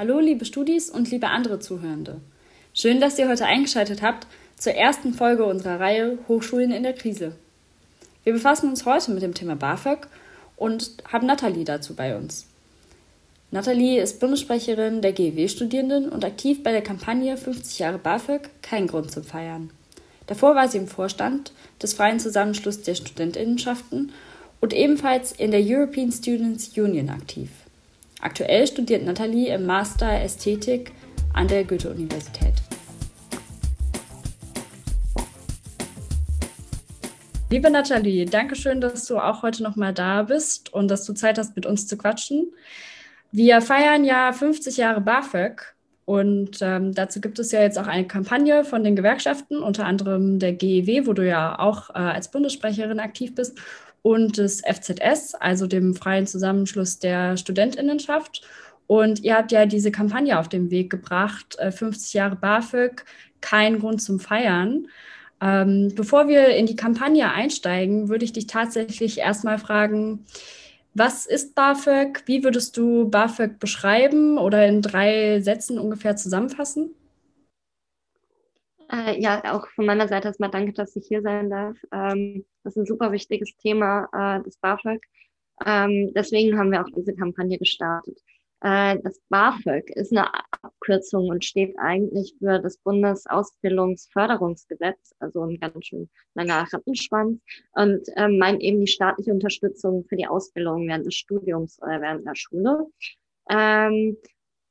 Hallo, liebe Studis und liebe andere Zuhörende. Schön, dass ihr heute eingeschaltet habt zur ersten Folge unserer Reihe Hochschulen in der Krise. Wir befassen uns heute mit dem Thema BAföG und haben Nathalie dazu bei uns. Nathalie ist Bundessprecherin der GEW-Studierenden und aktiv bei der Kampagne 50 Jahre BAföG, kein Grund zum Feiern. Davor war sie im Vorstand des Freien Zusammenschlusses der Studentinnenschaften und ebenfalls in der European Students Union aktiv. Aktuell studiert Nathalie im Master Ästhetik an der Goethe-Universität. Liebe Nathalie, danke schön, dass du auch heute nochmal da bist und dass du Zeit hast, mit uns zu quatschen. Wir feiern ja 50 Jahre BAföG und ähm, dazu gibt es ja jetzt auch eine Kampagne von den Gewerkschaften, unter anderem der GEW, wo du ja auch äh, als Bundessprecherin aktiv bist und des FZS, also dem Freien Zusammenschluss der Studentinnenschaft. Und ihr habt ja diese Kampagne auf den Weg gebracht, 50 äh, Jahre BAföG, kein Grund zum Feiern. Ähm, bevor wir in die Kampagne einsteigen, würde ich dich tatsächlich erstmal fragen, was ist BAföG? Wie würdest du BAföG beschreiben oder in drei Sätzen ungefähr zusammenfassen? Äh, ja, auch von meiner Seite erstmal danke, dass ich hier sein darf. Ähm, das ist ein super wichtiges Thema, äh, das BAföG. Ähm, deswegen haben wir auch diese Kampagne gestartet. Äh, das BAföG ist eine Abkürzung und steht eigentlich für das Bundesausbildungsförderungsgesetz, also ein ganz schön langer Rattenschwanz und äh, meint eben die staatliche Unterstützung für die Ausbildung während des Studiums oder während der Schule. Ähm,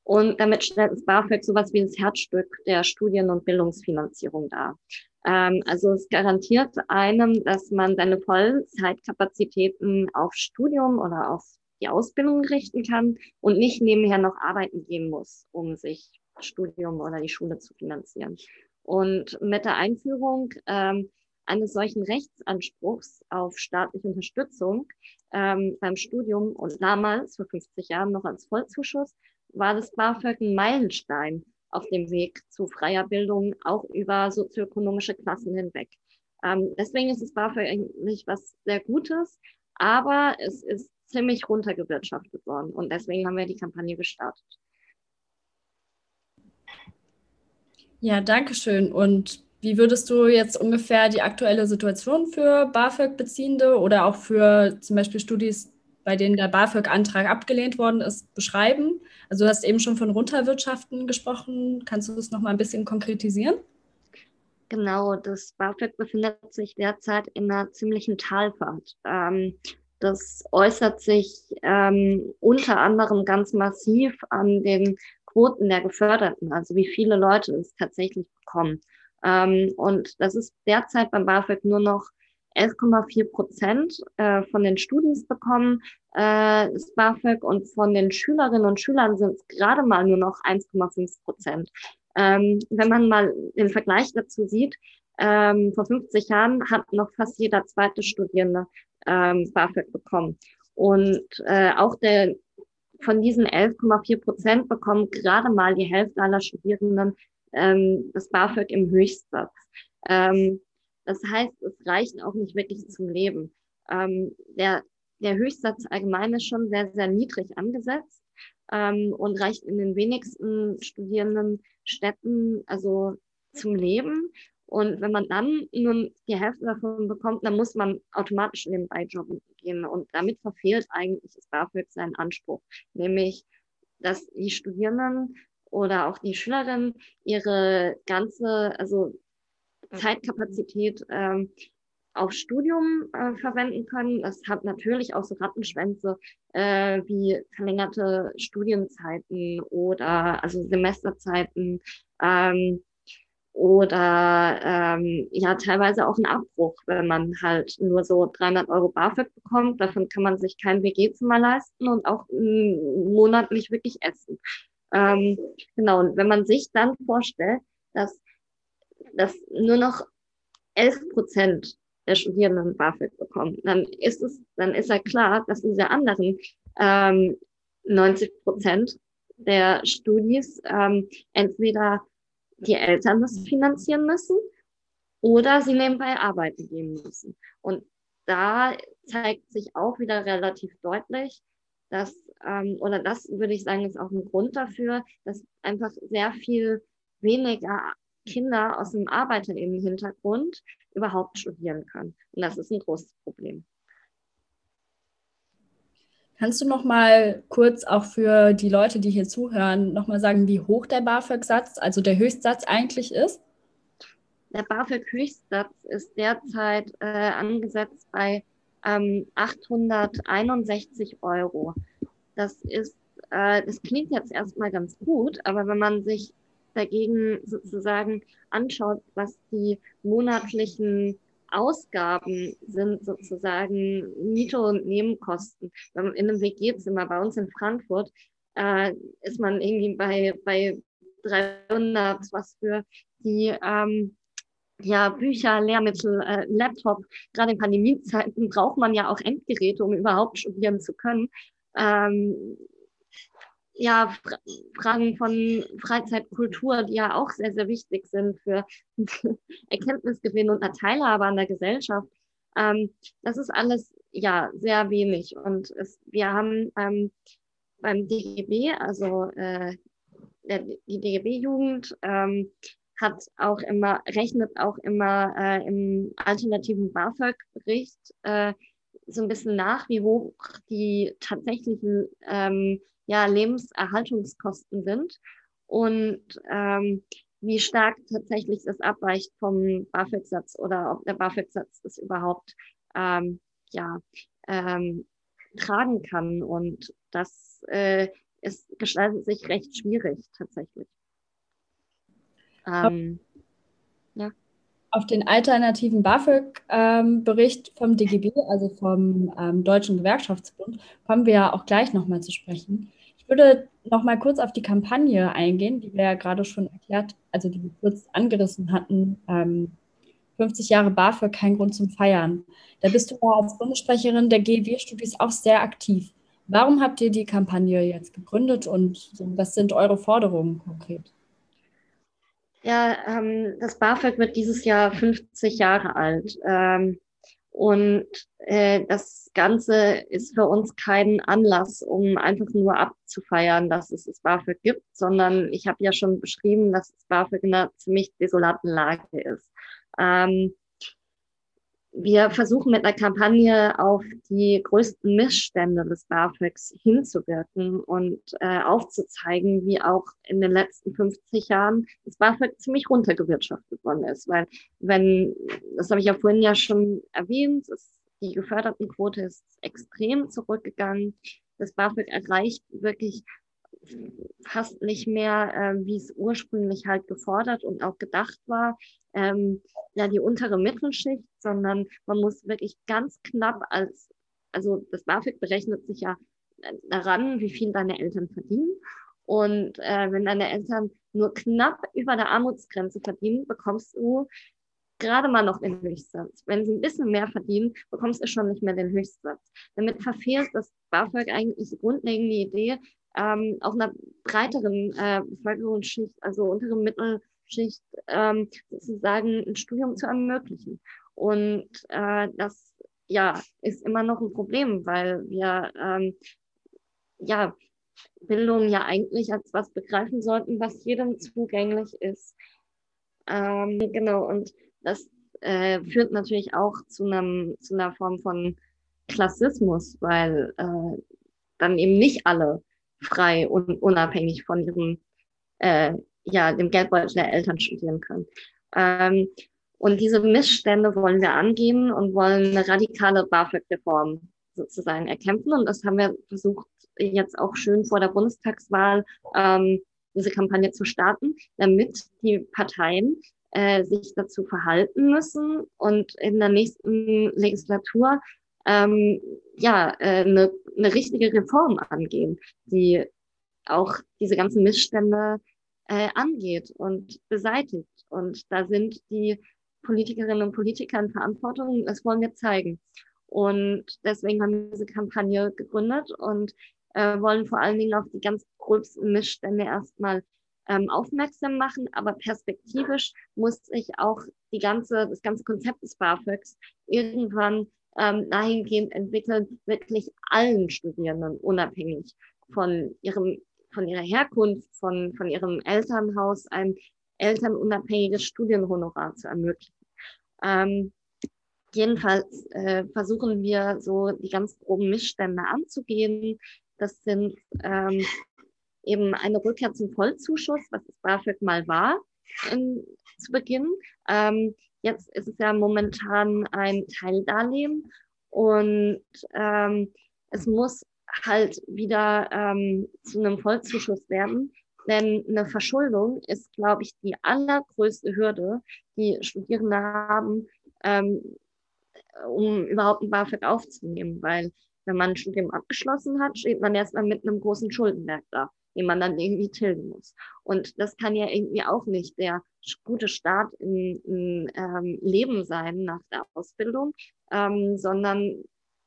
und damit stellt das BAföG sowas wie das Herzstück der Studien- und Bildungsfinanzierung dar. Ähm, also es garantiert einem, dass man seine Vollzeitkapazitäten auf Studium oder auf die Ausbildung richten kann und nicht nebenher noch arbeiten gehen muss, um sich Studium oder die Schule zu finanzieren. Und mit der Einführung ähm, eines solchen Rechtsanspruchs auf staatliche Unterstützung ähm, beim Studium und damals vor 50 Jahren noch als Vollzuschuss war das BAföG ein Meilenstein auf dem Weg zu freier Bildung, auch über sozioökonomische Klassen hinweg. Ähm, deswegen ist das BAföG eigentlich was sehr Gutes, aber es ist ziemlich runtergewirtschaftet worden und deswegen haben wir die Kampagne gestartet. Ja, danke schön. Und wie würdest du jetzt ungefähr die aktuelle Situation für BAföG-Beziehende oder auch für zum Beispiel Studis, bei denen der BAföG-Antrag abgelehnt worden ist, beschreiben? Also du hast eben schon von Runterwirtschaften gesprochen. Kannst du das noch mal ein bisschen konkretisieren? Genau, das BAföG befindet sich derzeit in einer ziemlichen Talfahrt. Ähm, das äußert sich ähm, unter anderem ganz massiv an den Quoten der Geförderten, also wie viele Leute es tatsächlich bekommen. Ähm, und das ist derzeit beim BAföG nur noch 11,4 Prozent äh, von den Studis bekommen äh, das BAföG und von den Schülerinnen und Schülern sind es gerade mal nur noch 1,5 Prozent. Ähm, wenn man mal den Vergleich dazu sieht, ähm, vor 50 Jahren hat noch fast jeder zweite Studierende ähm, BAföG bekommen. Und äh, auch der, von diesen 11,4 Prozent bekommen gerade mal die Hälfte aller Studierenden ähm, das BAföG im Höchstsatz. Ähm, das heißt, es reicht auch nicht wirklich zum Leben. Ähm, der, der Höchstsatz allgemein ist schon sehr, sehr niedrig angesetzt ähm, und reicht in den wenigsten studierenden Städten also zum Leben. Und wenn man dann nur die Hälfte davon bekommt, dann muss man automatisch in den Beijob gehen. Und damit verfehlt eigentlich das BAföG seinen Anspruch, nämlich, dass die Studierenden oder auch die Schülerinnen ihre ganze, also Zeitkapazität ähm, auf Studium äh, verwenden können. Das hat natürlich auch so Rattenschwänze äh, wie verlängerte Studienzeiten oder also Semesterzeiten ähm, oder ähm, ja teilweise auch ein Abbruch, wenn man halt nur so 300 Euro BAföG bekommt. Davon kann man sich kein WG-Zimmer leisten und auch äh, monatlich wirklich essen. Ähm, genau, und wenn man sich dann vorstellt, dass dass nur noch 11 Prozent der Studierenden BAföG bekommen, dann ist es, dann ist ja klar, dass diese anderen ähm, 90 Prozent der Studis ähm, entweder die Eltern das finanzieren müssen oder sie nebenbei arbeiten gehen müssen. Und da zeigt sich auch wieder relativ deutlich, dass, ähm, oder das würde ich sagen, ist auch ein Grund dafür, dass einfach sehr viel weniger Kinder aus dem Arbeiterinnenhintergrund überhaupt studieren können. Und das ist ein großes Problem. Kannst du noch mal kurz auch für die Leute, die hier zuhören, noch mal sagen, wie hoch der BAföG-Satz, also der Höchstsatz eigentlich ist? Der BAföG-Höchstsatz ist derzeit äh, angesetzt bei ähm, 861 Euro. Das ist, äh, das klingt jetzt erstmal ganz gut, aber wenn man sich dagegen sozusagen anschaut, was die monatlichen Ausgaben sind sozusagen Miete und Nebenkosten. In einem WG-Zimmer bei uns in Frankfurt äh, ist man irgendwie bei, bei 300, was für die ähm, ja, Bücher, Lehrmittel, äh, Laptop. Gerade in Pandemiezeiten braucht man ja auch Endgeräte, um überhaupt studieren zu können. Ähm, ja, Fragen von Freizeitkultur, die ja auch sehr, sehr wichtig sind für Erkenntnisgewinn und eine Teilhabe an der Gesellschaft. Ähm, das ist alles ja sehr wenig. Und es, wir haben ähm, beim DGB, also äh, der, die DGB-Jugend, ähm, hat auch immer, rechnet auch immer äh, im alternativen BAföG-Bericht äh, so ein bisschen nach, wie hoch die tatsächlichen ähm, ja, Lebenserhaltungskosten sind und ähm, wie stark tatsächlich das abweicht vom BAföG-Satz oder ob der BAföG-Satz das überhaupt ähm, ja, ähm, tragen kann. Und das äh, ist, gestaltet sich recht schwierig tatsächlich. Ähm, ja. Auf den alternativen BAföG-Bericht ähm, vom DGB, also vom ähm, Deutschen Gewerkschaftsbund, kommen wir ja auch gleich nochmal zu sprechen würde noch mal kurz auf die Kampagne eingehen, die wir ja gerade schon erklärt, also die wir kurz angerissen hatten. Ähm, 50 Jahre BAföG, kein Grund zum Feiern. Da bist du als Bundessprecherin der GEW-Studis auch sehr aktiv. Warum habt ihr die Kampagne jetzt gegründet und was sind eure Forderungen konkret? Ja, ähm, das BAföG wird dieses Jahr 50 Jahre alt. Ähm, und äh, das Ganze ist für uns kein Anlass, um einfach nur abzufeiern, dass es das BAföG gibt, sondern ich habe ja schon beschrieben, dass das BAföG in einer ziemlich desolaten Lage ist. Ähm, wir versuchen mit einer Kampagne auf die größten Missstände des BAföGs hinzuwirken und äh, aufzuzeigen, wie auch in den letzten 50 Jahren das BAföG ziemlich runtergewirtschaftet worden ist. Weil wenn, das habe ich ja vorhin ja schon erwähnt, ist, die Gefördertenquote ist extrem zurückgegangen. Das BAföG erreicht wirklich fast nicht mehr, äh, wie es ursprünglich halt gefordert und auch gedacht war ähm, ja, die untere Mittelschicht, sondern man muss wirklich ganz knapp als, also das BAföG berechnet sich ja daran, wie viel deine Eltern verdienen. Und äh, wenn deine Eltern nur knapp über der Armutsgrenze verdienen, bekommst du gerade mal noch den Höchstsatz. Wenn sie ein bisschen mehr verdienen, bekommst du schon nicht mehr den Höchstsatz. Damit verfehlt das BAföG eigentlich die grundlegende Idee, ähm, auch einer breiteren äh, Bevölkerungsschicht, also untere Mittel, Schicht ähm, sozusagen ein Studium zu ermöglichen. Und äh, das ja ist immer noch ein Problem, weil wir ähm, ja Bildung ja eigentlich als was begreifen sollten, was jedem zugänglich ist. Ähm, genau, und das äh, führt natürlich auch zu, einem, zu einer Form von Klassismus, weil äh, dann eben nicht alle frei und unabhängig von ihrem äh, ja, dem Geldbeutel der Eltern studieren können. Ähm, und diese Missstände wollen wir angehen und wollen eine radikale BAföG-Reform sozusagen erkämpfen. Und das haben wir versucht, jetzt auch schön vor der Bundestagswahl ähm, diese Kampagne zu starten, damit die Parteien äh, sich dazu verhalten müssen und in der nächsten Legislatur ähm, ja äh, eine, eine richtige Reform angehen, die auch diese ganzen Missstände äh, angeht und beseitigt. Und da sind die Politikerinnen und Politiker in Verantwortung. Das wollen wir zeigen. Und deswegen haben wir diese Kampagne gegründet und äh, wollen vor allen Dingen auf die ganz gröbsten Missstände erstmal ähm, aufmerksam machen. Aber perspektivisch muss sich auch die ganze, das ganze Konzept des BAföGs irgendwann ähm, dahingehend entwickeln, wirklich allen Studierenden unabhängig von ihrem von ihrer Herkunft, von, von ihrem Elternhaus ein elternunabhängiges Studienhonorar zu ermöglichen. Ähm, jedenfalls äh, versuchen wir so die ganz groben Missstände anzugehen. Das sind ähm, eben eine Rückkehr zum Vollzuschuss, was das BAföG mal war in, zu Beginn. Ähm, jetzt ist es ja momentan ein Teildarlehen und ähm, es muss halt wieder ähm, zu einem Vollzuschuss werden. Denn eine Verschuldung ist, glaube ich, die allergrößte Hürde, die Studierende haben, ähm, um überhaupt ein BAföG aufzunehmen. Weil wenn man ein Studium abgeschlossen hat, steht man erstmal mit einem großen Schuldenberg da, den man dann irgendwie tilgen muss. Und das kann ja irgendwie auch nicht der gute Start im, im ähm, Leben sein nach der Ausbildung, ähm, sondern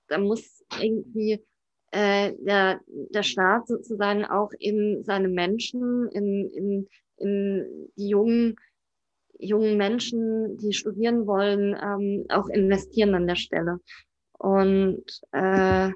da muss irgendwie äh, der, der Staat sozusagen auch in seine Menschen, in, in, in die jungen, jungen Menschen, die studieren wollen, ähm, auch investieren an der Stelle. Und äh,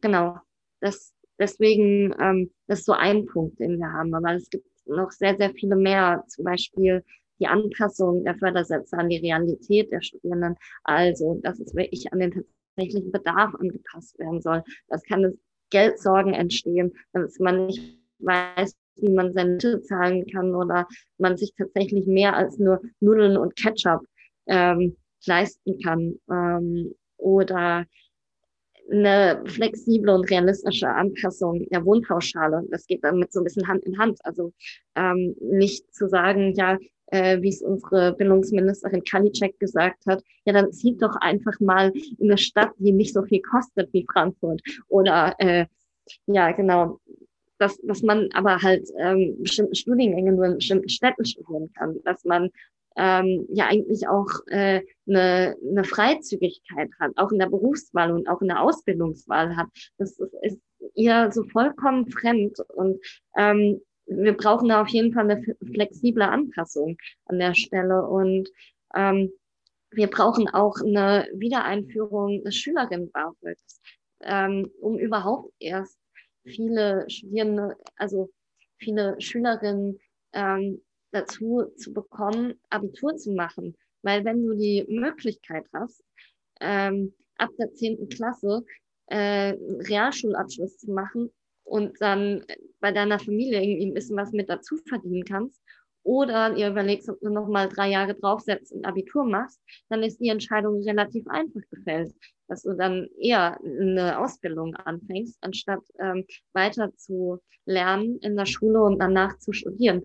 genau, das, deswegen ähm, das ist so ein Punkt, den wir haben. Aber es gibt noch sehr, sehr viele mehr, zum Beispiel die Anpassung der Fördersätze an die Realität der Studierenden. Also, dass es wirklich an den tatsächlichen Bedarf angepasst werden soll. Das kann Geldsorgen entstehen, dass man nicht weiß, wie man seine Miete zahlen kann oder man sich tatsächlich mehr als nur Nudeln und Ketchup ähm, leisten kann. Ähm, oder eine flexible und realistische Anpassung der Wohnpauschale. Das geht damit so ein bisschen Hand in Hand. Also ähm, nicht zu sagen, ja, äh, wie es unsere Bildungsministerin Kalicek gesagt hat, ja, dann zieht doch einfach mal in eine Stadt, die nicht so viel kostet wie Frankfurt. Oder äh, ja, genau, dass, dass man aber halt ähm, bestimmte Studiengänge nur in bestimmten Städten studieren kann, dass man ähm, ja eigentlich auch äh, eine, eine Freizügigkeit hat, auch in der Berufswahl und auch in der Ausbildungswahl hat. Das ist, ist ihr so vollkommen fremd und ähm, wir brauchen da auf jeden Fall eine flexible Anpassung an der Stelle und ähm, wir brauchen auch eine Wiedereinführung des Schülerinnen-BAföGs, ähm, um überhaupt erst viele Studierende, also viele Schülerinnen ähm, dazu zu bekommen, Abitur zu machen. Weil wenn du die Möglichkeit hast, ähm, ab der zehnten Klasse äh, Realschulabschluss zu machen und dann bei deiner Familie irgendwie ein bisschen was mit dazu verdienen kannst, oder ihr überlegst, ob du nochmal drei Jahre draufsetzt und Abitur machst, dann ist die Entscheidung relativ einfach gefällt, dass du dann eher eine Ausbildung anfängst, anstatt ähm, weiter zu lernen in der Schule und danach zu studieren.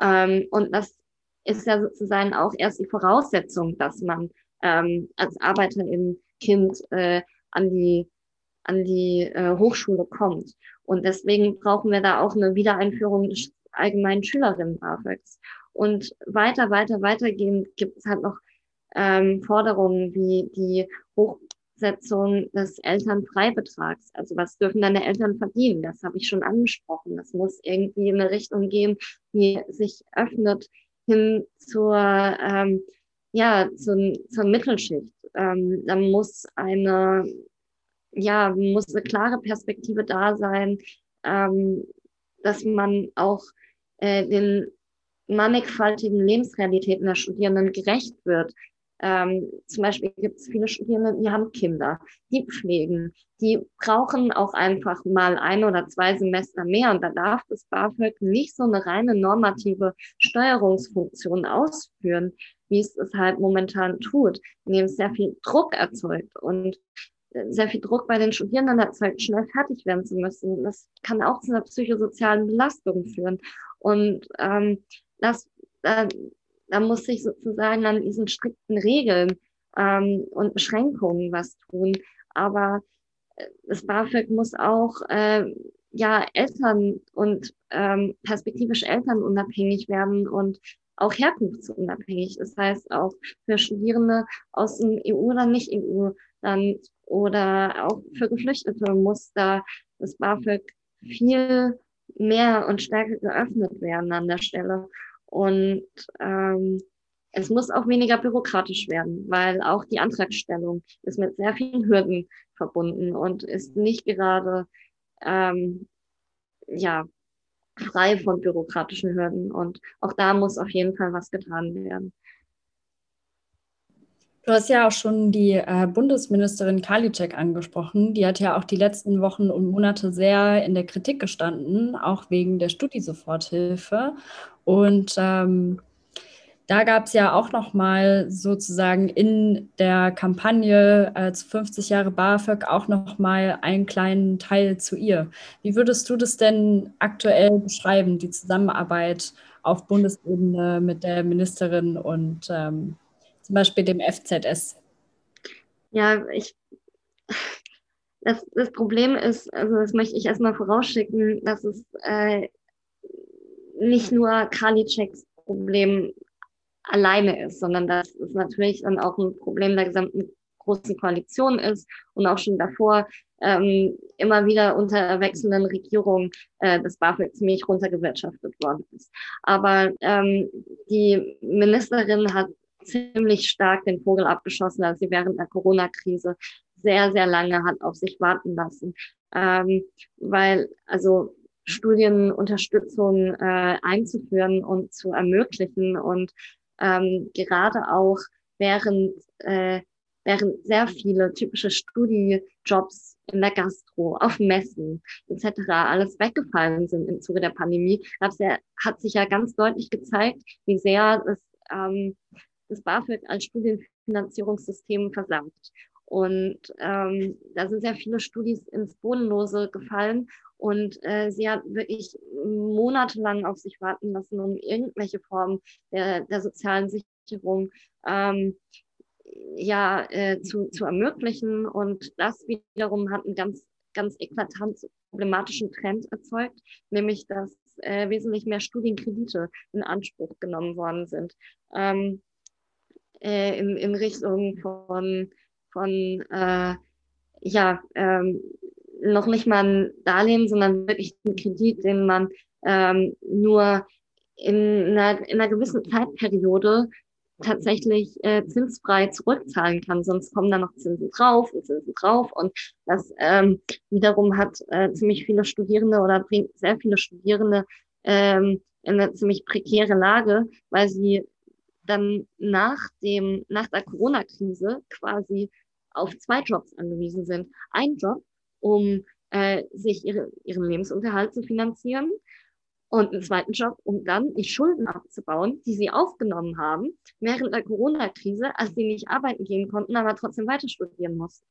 Ähm, und das ist ja sozusagen auch erst die Voraussetzung, dass man ähm, als Arbeiterin Kind äh, an die an die äh, Hochschule kommt. Und deswegen brauchen wir da auch eine Wiedereinführung des allgemeinen Schülerinnen-BAföGs. Und weiter, weiter, weitergehend gibt es halt noch ähm, Forderungen wie die Hochsetzung des Elternfreibetrags. Also was dürfen deine Eltern verdienen? Das habe ich schon angesprochen. Das muss irgendwie in eine Richtung gehen, die sich öffnet hin zur, ähm, ja, zur, zur Mittelschicht. Ähm, da muss eine, ja, muss eine klare Perspektive da sein, ähm, dass man auch äh, den mannigfaltigen Lebensrealitäten der Studierenden gerecht wird. Ähm, zum Beispiel gibt es viele Studierende, die haben Kinder, die pflegen, die brauchen auch einfach mal ein oder zwei Semester mehr und da darf das BAföG nicht so eine reine normative Steuerungsfunktion ausführen, wie es es halt momentan tut, indem es sehr viel Druck erzeugt und sehr viel Druck bei den Studierenden erzeugt, schnell fertig werden zu müssen. Das kann auch zu einer psychosozialen Belastung führen. Und ähm, das, da, da muss sich sozusagen an diesen strikten Regeln ähm, und Beschränkungen was tun. Aber äh, das BAföG muss auch äh, ja Eltern und ähm, perspektivisch elternunabhängig werden und auch herkunftsunabhängig. Das heißt auch für Studierende aus dem EU- oder Nicht-EU-Land oder auch für Geflüchtete muss da das BAföG viel mehr und stärker geöffnet werden an der Stelle. Und ähm, es muss auch weniger bürokratisch werden, weil auch die Antragstellung ist mit sehr vielen Hürden verbunden und ist nicht gerade ähm, ja frei von bürokratischen Hürden. Und auch da muss auf jeden Fall was getan werden. Du hast ja auch schon die äh, Bundesministerin Karliczek angesprochen. Die hat ja auch die letzten Wochen und Monate sehr in der Kritik gestanden, auch wegen der Studiesoforthilfe. Und ähm, da gab es ja auch noch mal sozusagen in der Kampagne äh, zu 50 Jahre BAföG auch noch mal einen kleinen Teil zu ihr. Wie würdest du das denn aktuell beschreiben, die Zusammenarbeit auf Bundesebene mit der Ministerin und ähm, zum Beispiel dem FZS? Ja, ich das, das Problem ist, also das möchte ich erstmal vorausschicken, dass es äh, nicht nur Karliczeks Problem alleine ist, sondern dass es natürlich dann auch ein Problem der gesamten großen Koalition ist und auch schon davor ähm, immer wieder unter wechselnden Regierungen äh, das BAföG ziemlich runtergewirtschaftet worden ist. Aber ähm, die Ministerin hat ziemlich stark den Vogel abgeschossen, als sie während der Corona-Krise sehr, sehr lange hat auf sich warten lassen. Ähm, weil, also Studienunterstützung äh, einzuführen und zu ermöglichen und ähm, gerade auch während, äh, während sehr viele typische Studiejobs in der Gastro, auf Messen etc. alles weggefallen sind im Zuge der Pandemie, ja, hat sich ja ganz deutlich gezeigt, wie sehr das, ähm, das BAföG als Studienfinanzierungssystem versagt. Und ähm, da sind sehr viele Studis ins Bodenlose gefallen und äh, sie hat wirklich monatelang auf sich warten lassen, um irgendwelche Formen der, der sozialen Sicherung ähm, ja, äh, zu, zu ermöglichen. Und das wiederum hat einen ganz, ganz eklatant problematischen Trend erzeugt, nämlich dass äh, wesentlich mehr Studienkredite in Anspruch genommen worden sind. Ähm, äh, in, in Richtung von, von äh, ja, ähm, noch nicht mal ein Darlehen, sondern wirklich ein Kredit, den man ähm, nur in einer, in einer gewissen Zeitperiode tatsächlich äh, zinsfrei zurückzahlen kann. Sonst kommen da noch Zinsen drauf und Zinsen drauf. Und das ähm, wiederum hat äh, ziemlich viele Studierende oder bringt sehr viele Studierende ähm, in eine ziemlich prekäre Lage, weil sie dann nach dem, nach der Corona-Krise quasi auf zwei Jobs angewiesen sind. Ein Job, um äh, sich ihre, ihren Lebensunterhalt zu finanzieren und einen zweiten Job, um dann die Schulden abzubauen, die sie aufgenommen haben während der Corona-Krise, als sie nicht arbeiten gehen konnten, aber trotzdem weiter studieren mussten.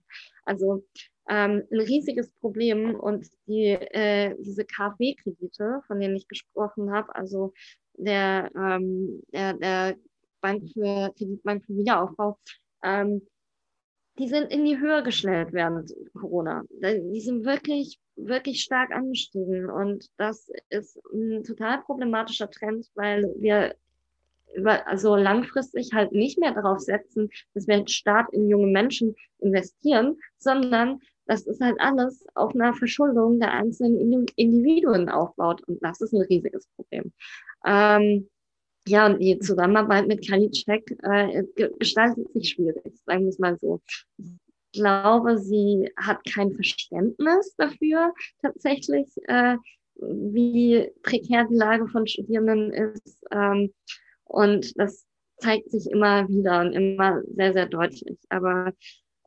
Also ähm, ein riesiges Problem und die, äh, diese KfW-Kredite, von denen ich gesprochen habe, also der, ähm, der, der Bank für Kreditbank für Wiederaufbau, ähm, die sind in die Höhe geschnellt während Corona. Die sind wirklich, wirklich stark angestiegen. Und das ist ein total problematischer Trend, weil wir über, also langfristig halt nicht mehr darauf setzen, dass wir stark in junge Menschen investieren, sondern dass es halt alles auf einer Verschuldung der einzelnen Individuen aufbaut. Und das ist ein riesiges Problem. Ähm, ja, und die Zusammenarbeit mit Kalicek äh, gestaltet sich schwierig, sagen wir es mal so. Ich glaube, sie hat kein Verständnis dafür tatsächlich, äh, wie prekär die Lage von Studierenden ist. Ähm, und das zeigt sich immer wieder und immer sehr, sehr deutlich. Aber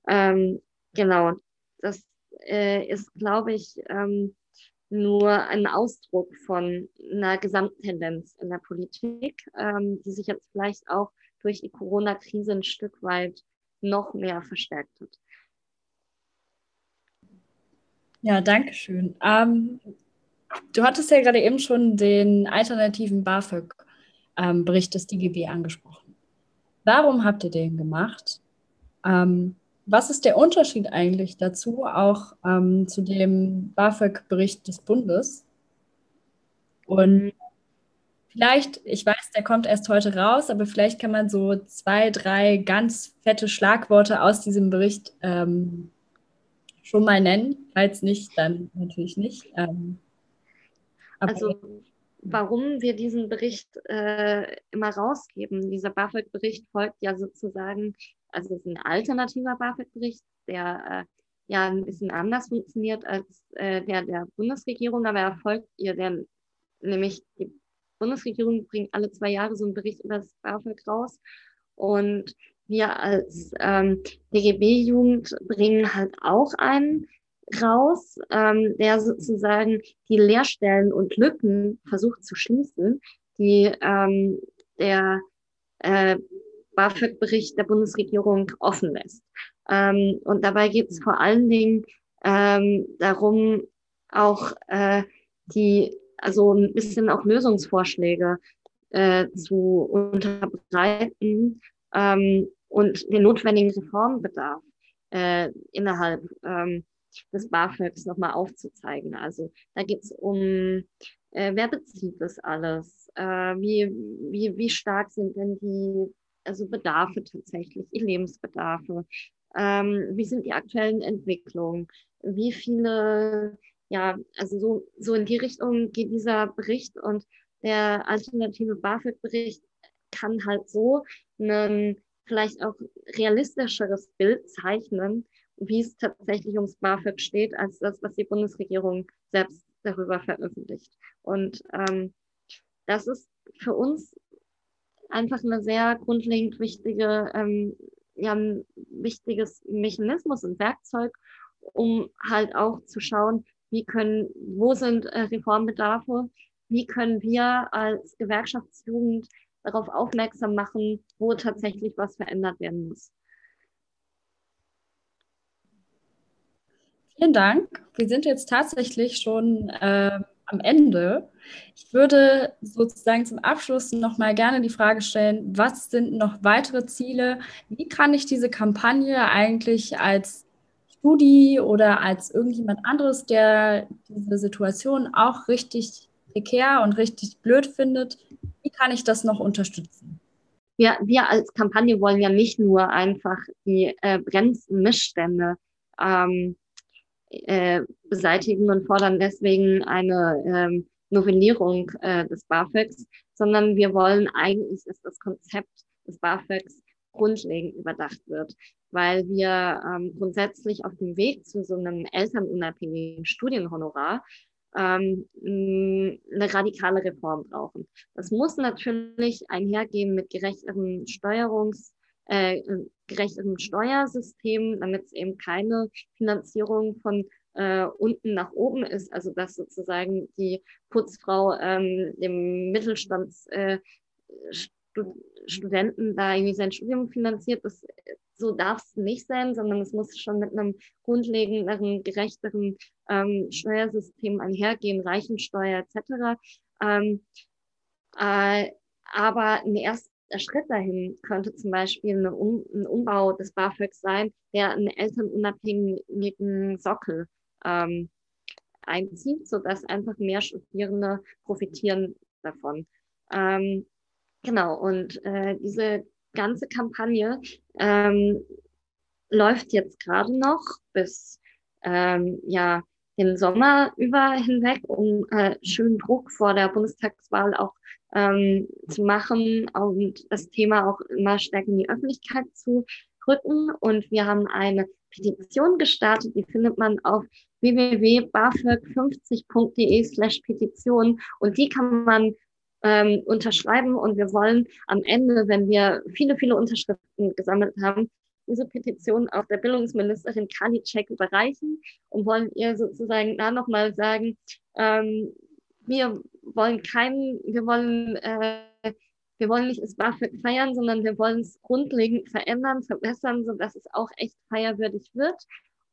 ähm, genau, das äh, ist, glaube ich, ähm, nur ein Ausdruck von einer Gesamttendenz in der Politik, ähm, die sich jetzt vielleicht auch durch die Corona-Krise ein Stück weit noch mehr verstärkt hat. Ja, danke schön. Ähm, du hattest ja gerade eben schon den alternativen BAföG-Bericht des DGB angesprochen. Warum habt ihr den gemacht? Ähm, was ist der Unterschied eigentlich dazu, auch ähm, zu dem BAföG-Bericht des Bundes? Und vielleicht, ich weiß, der kommt erst heute raus, aber vielleicht kann man so zwei, drei ganz fette Schlagworte aus diesem Bericht ähm, schon mal nennen. Falls nicht, dann natürlich nicht. Ähm, also warum wir diesen Bericht äh, immer rausgeben. Dieser BAföG-Bericht folgt ja sozusagen, also es ist ein alternativer BAföG-Bericht, der äh, ja ein bisschen anders funktioniert als äh, der der Bundesregierung, aber er folgt ihr, der, nämlich die Bundesregierung bringt alle zwei Jahre so einen Bericht über das BAföG raus und wir als ähm, DGB-Jugend bringen halt auch einen raus, ähm, der sozusagen die Leerstellen und Lücken versucht zu schließen, die ähm, der äh, BAföG-Bericht der Bundesregierung offen lässt. Ähm, und dabei geht es vor allen Dingen ähm, darum, auch äh, die, also ein bisschen auch Lösungsvorschläge äh, zu unterbreiten ähm, und den notwendigen Reformbedarf äh, innerhalb ähm, des BAföGs nochmal aufzuzeigen. Also da geht es um, äh, wer bezieht das alles? Äh, wie, wie, wie stark sind denn die also Bedarfe tatsächlich, die Lebensbedarfe? Ähm, wie sind die aktuellen Entwicklungen? Wie viele, ja, also so, so in die Richtung geht dieser Bericht und der alternative BAföG-Bericht kann halt so ein vielleicht auch realistischeres Bild zeichnen, wie es tatsächlich ums BAföG steht, als das, was die Bundesregierung selbst darüber veröffentlicht. Und ähm, das ist für uns einfach eine sehr grundlegend wichtige, ähm, ja, ein wichtiges Mechanismus und Werkzeug, um halt auch zu schauen, wie können, wo sind äh, Reformbedarfe, wie können wir als Gewerkschaftsjugend darauf aufmerksam machen, wo tatsächlich was verändert werden muss. Vielen Dank. Wir sind jetzt tatsächlich schon äh, am Ende. Ich würde sozusagen zum Abschluss noch mal gerne die Frage stellen, was sind noch weitere Ziele? Wie kann ich diese Kampagne eigentlich als Studi oder als irgendjemand anderes, der diese Situation auch richtig prekär und richtig blöd findet, wie kann ich das noch unterstützen? Wir, wir als Kampagne wollen ja nicht nur einfach die äh, Bremsmissstände ähm, äh, beseitigen und fordern deswegen eine ähm, Novellierung äh, des BAföGs, sondern wir wollen eigentlich, dass das Konzept des BAföGs grundlegend überdacht wird, weil wir ähm, grundsätzlich auf dem Weg zu so einem elternunabhängigen Studienhonorar ähm, eine radikale Reform brauchen. Das muss natürlich einhergehen mit gerechteren Steuerungs- äh, gerechteren Steuersystem, damit es eben keine Finanzierung von äh, unten nach oben ist, also dass sozusagen die Putzfrau ähm, dem Mittelstandsstudenten äh, da irgendwie sein Studium finanziert. Das, so darf es nicht sein, sondern es muss schon mit einem grundlegenderen, gerechteren ähm, Steuersystem einhergehen, Reichensteuer etc. Ähm, äh, aber ein erster der Schritt dahin könnte zum Beispiel eine um, ein Umbau des BAföGs sein, der einen elternunabhängigen Sockel ähm, einzieht, sodass einfach mehr Studierende profitieren davon. Ähm, genau, und äh, diese ganze Kampagne ähm, läuft jetzt gerade noch bis ähm, ja, den Sommer über hinweg, um äh, schönen Druck vor der Bundestagswahl auch ähm, zu machen und das Thema auch immer stärker in die Öffentlichkeit zu rücken. Und wir haben eine Petition gestartet, die findet man auf www.bafög50.de slash Petition und die kann man ähm, unterschreiben und wir wollen am Ende, wenn wir viele, viele Unterschriften gesammelt haben, diese Petition auch der Bildungsministerin Karliczek überreichen und wollen ihr sozusagen da nochmal sagen, ähm, wir wollen keinen, wir wollen, äh, wir wollen nicht das BAföG feiern, sondern wir wollen es grundlegend verändern, verbessern, sodass es auch echt feierwürdig wird.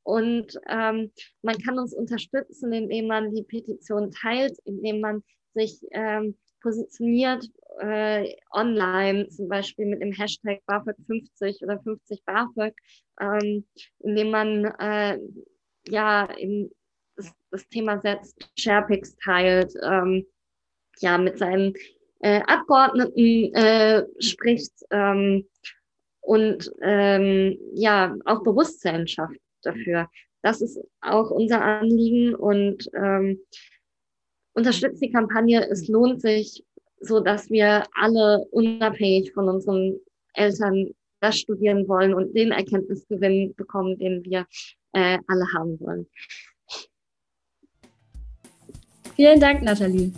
Und ähm, man kann uns unterstützen, indem man die Petition teilt, indem man sich ähm, positioniert äh, online, zum Beispiel mit dem Hashtag BAföG50 oder 50 BAföG, ähm, indem man äh, ja in das, Thema setzt, Sharepics teilt, ähm, ja, mit seinen äh, Abgeordneten äh, spricht ähm, und ähm, ja, auch Bewusstsein schafft dafür. Das ist auch unser Anliegen und ähm, unterstützt die Kampagne. Es lohnt sich, so dass wir alle unabhängig von unseren Eltern das studieren wollen und den Erkenntnisgewinn bekommen, den wir äh, alle haben wollen. Vielen Dank, Nathalie.